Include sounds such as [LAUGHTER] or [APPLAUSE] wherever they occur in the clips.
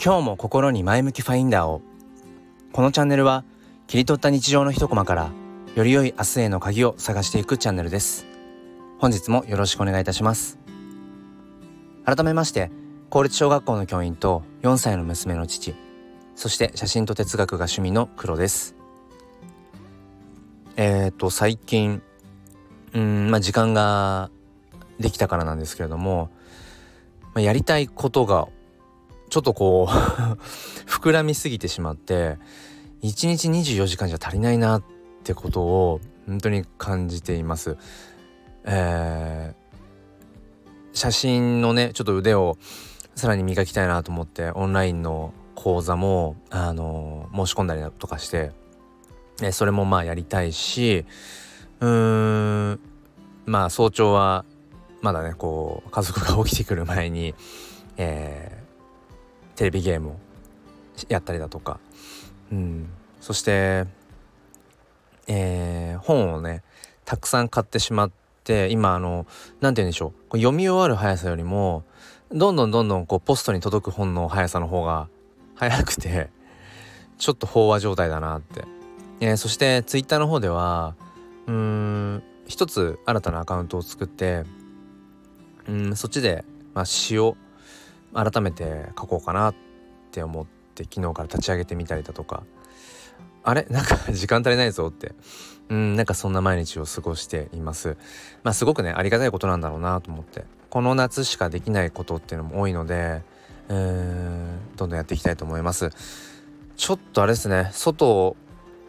今日も心に前向きファインダーを。このチャンネルは切り取った日常の一コマからより良い明日への鍵を探していくチャンネルです。本日もよろしくお願いいたします。改めまして公立小学校の教員と4歳の娘の父そして写真と哲学が趣味の黒です。えっ、ー、と最近うんまあ時間ができたからなんですけれども、まあ、やりたいことがちょっとこう [LAUGHS] 膨らみすぎてしまって1日24時間じゃ足りないなってことを本当に感じています。えー、写真のねちょっと腕をさらに磨きたいなと思ってオンラインの講座もあの申し込んだりとかして、えそれもまあやりたいしうーんまあ早朝はまだねこう家族が起きてくる前に、えテレビゲームをやったりだとか、うん、そして、えー、本をねたくさん買ってしまって今あの何て言うんでしょう。読み終わる速さよりもどんどんどんどんこうポストに届く本の速さの方が速くてちょっと飽和状態だなって、えー、そしてツイッターの方ではうーん一つ新たなアカウントを作ってうんそっちで、まあ、詩を改めて書こうかなって思って昨日から立ち上げてみたりだとか。あれ？なんか [LAUGHS] 時間足りないぞって。うんなんかそんな毎日を過ごしています。まあすごくねありがたいことなんだろうなと思って。この夏しかできないことっていうのも多いのでうんどんどんやっていきたいと思います。ちょっとあれですね外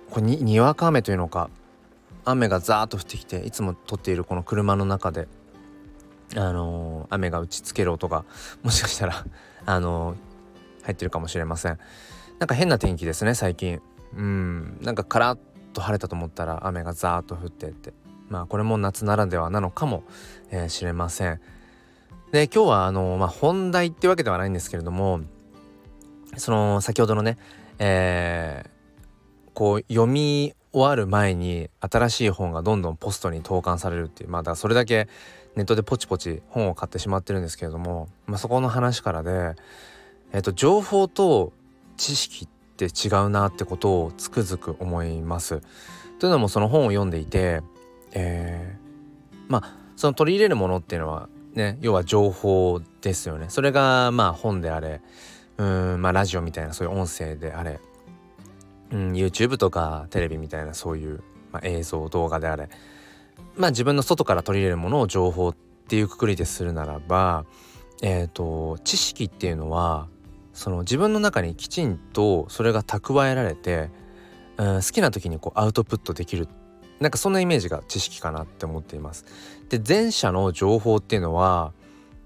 こににわか雨というのか雨がザーッと降ってきていつも撮っているこの車の中であの、雨が打ちつける音がもしかしたら [LAUGHS] あの、入ってるかもしれません。なんか変な天気ですね最近。うん。なんかカラッと晴れたと思ったら雨がザーッと降ってって。まあこれも夏ならではなのかもし、えー、れません。で今日はあの、まあ、本題ってわけではないんですけれどもその先ほどのねえー、こう読み終わる前に新しい本がどんどんポストに投函されるっていうまあだそれだけネットでポチポチ本を買ってしまってるんですけれども、まあ、そこの話からで、えーと、情報と知識って違うなってことをつくづく思います。というのもその本を読んでいて、えー、まあその取り入れるものっていうのはね要は情報ですよね。それがまあ本であれうんまあラジオみたいなそういう音声であれうん、YouTube とかテレビみたいなそういう、まあ、映像動画であれまあ自分の外から取り入れるものを情報っていうくくりでするならばえっ、ー、と知識っていうのはその自分の中にきちんとそれが蓄えられて、うん、好きな時にこうアウトプットできるなんかそんなイメージが知識かなって思っています。で前者の情報っていうのは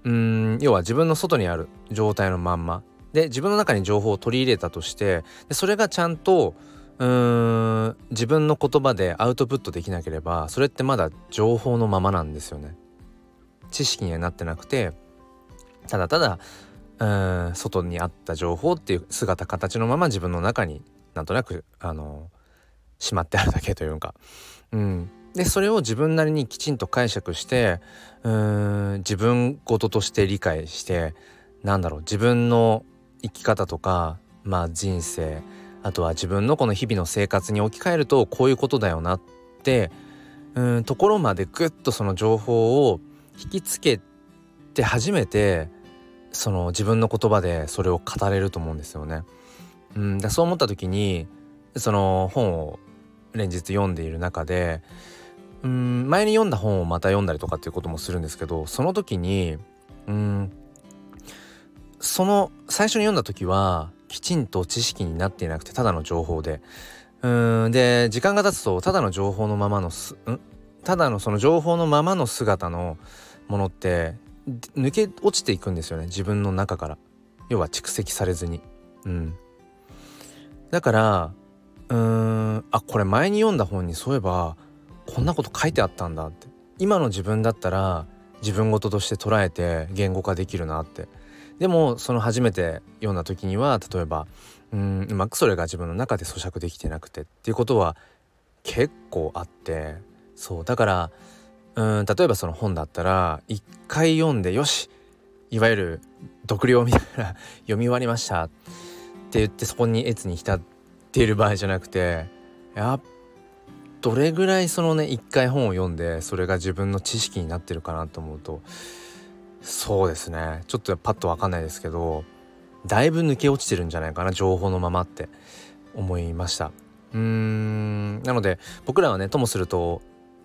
うん要は自分の外にある状態のまんまで自分の中に情報を取り入れたとしてでそれがちゃんとうーん自分の言葉でアウトプットできなければそれってまだ情報のままなんですよね。知識にはなってなくてただただうん外にあった情報っていう姿形のまま自分の中になんとなくあのしまってあるだけというか。うん、でそれを自分なりにきちんと解釈してうん自分事として理解してなんだろう自分の生き方とかまあ人生あとは自分のこの日々の生活に置き換えるとこういうことだよなってうんところまでグッとその情報を引きつけて初めてその自分の言葉でそれを語れると思うんですよね。うん、だそう思った時にその本を連日読んでいる中でうん前に読んだ本をまた読んだりとかっていうこともするんですけどその時にうんその最初に読んだ時はきちんと知識になっていなくてただの情報で。うーんで時間が経つとただの情報のままのすん？ただのその情報のままの姿のものって抜け落ちていくんですよね自分の中から。要は蓄積されずに。うん。だからうーんあこれ前に読んだ本にそういえばこんなこと書いてあったんだって。今の自分だったら自分事として捉えて言語化できるなって。でもその初めて読んだ時には例えばうんうまくそれが自分の中で咀嚼できてなくてっていうことは結構あってそうだからうん例えばその本だったら一回読んでよしいわゆる読了みたいな [LAUGHS] 読み終わりましたって言ってそこに越に浸っている場合じゃなくてやどれぐらいそのね一回本を読んでそれが自分の知識になってるかなと思うとそうですね。ちょっとパッと分かんないですけどだいぶ抜け落ちてるんじゃないかな情報のままって思いました。うーん。なので僕らはねともすると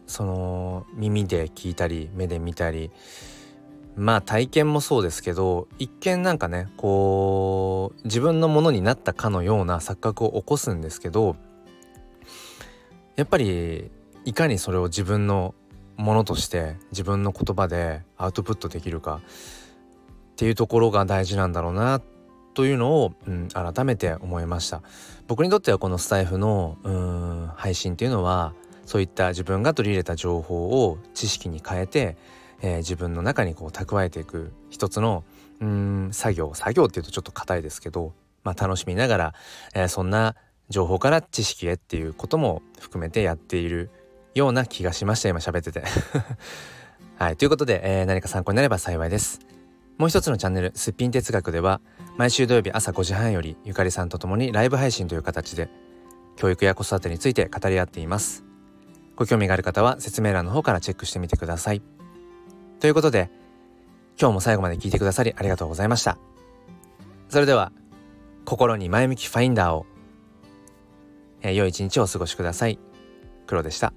その耳で聞いたり目で見たりまあ体験もそうですけど一見なんかねこう自分のものになったかのような錯覚を起こすんですけどやっぱりいかにそれを自分のものとして自分の言葉でアウトプットできるかっていうところが大事なんだろうなというのを、うん、改めて思いました。僕にとってはこのスタイフのうん配信っていうのはそういった自分が取り入れた情報を知識に変えてえー、自分の中にこう蓄えていく一つのうん作業作業っていうとちょっと硬いですけど、まあ、楽しみながら、えー、そんな情報から知識へっていうことも含めてやっているような気がしました今喋ってて [LAUGHS] はいということで、えー、何か参考になれば幸いです。もう一つのチャンネル「すっぴん哲学」では毎週土曜日朝5時半よりゆかりさんと共にライブ配信という形で教育や子育てについて語り合っています。ご興味がある方は説明欄の方からチェックしてみてください。ということで、今日も最後まで聞いてくださりありがとうございました。それでは、心に前向きファインダーを、えー、良い一日をお過ごしください。黒でした。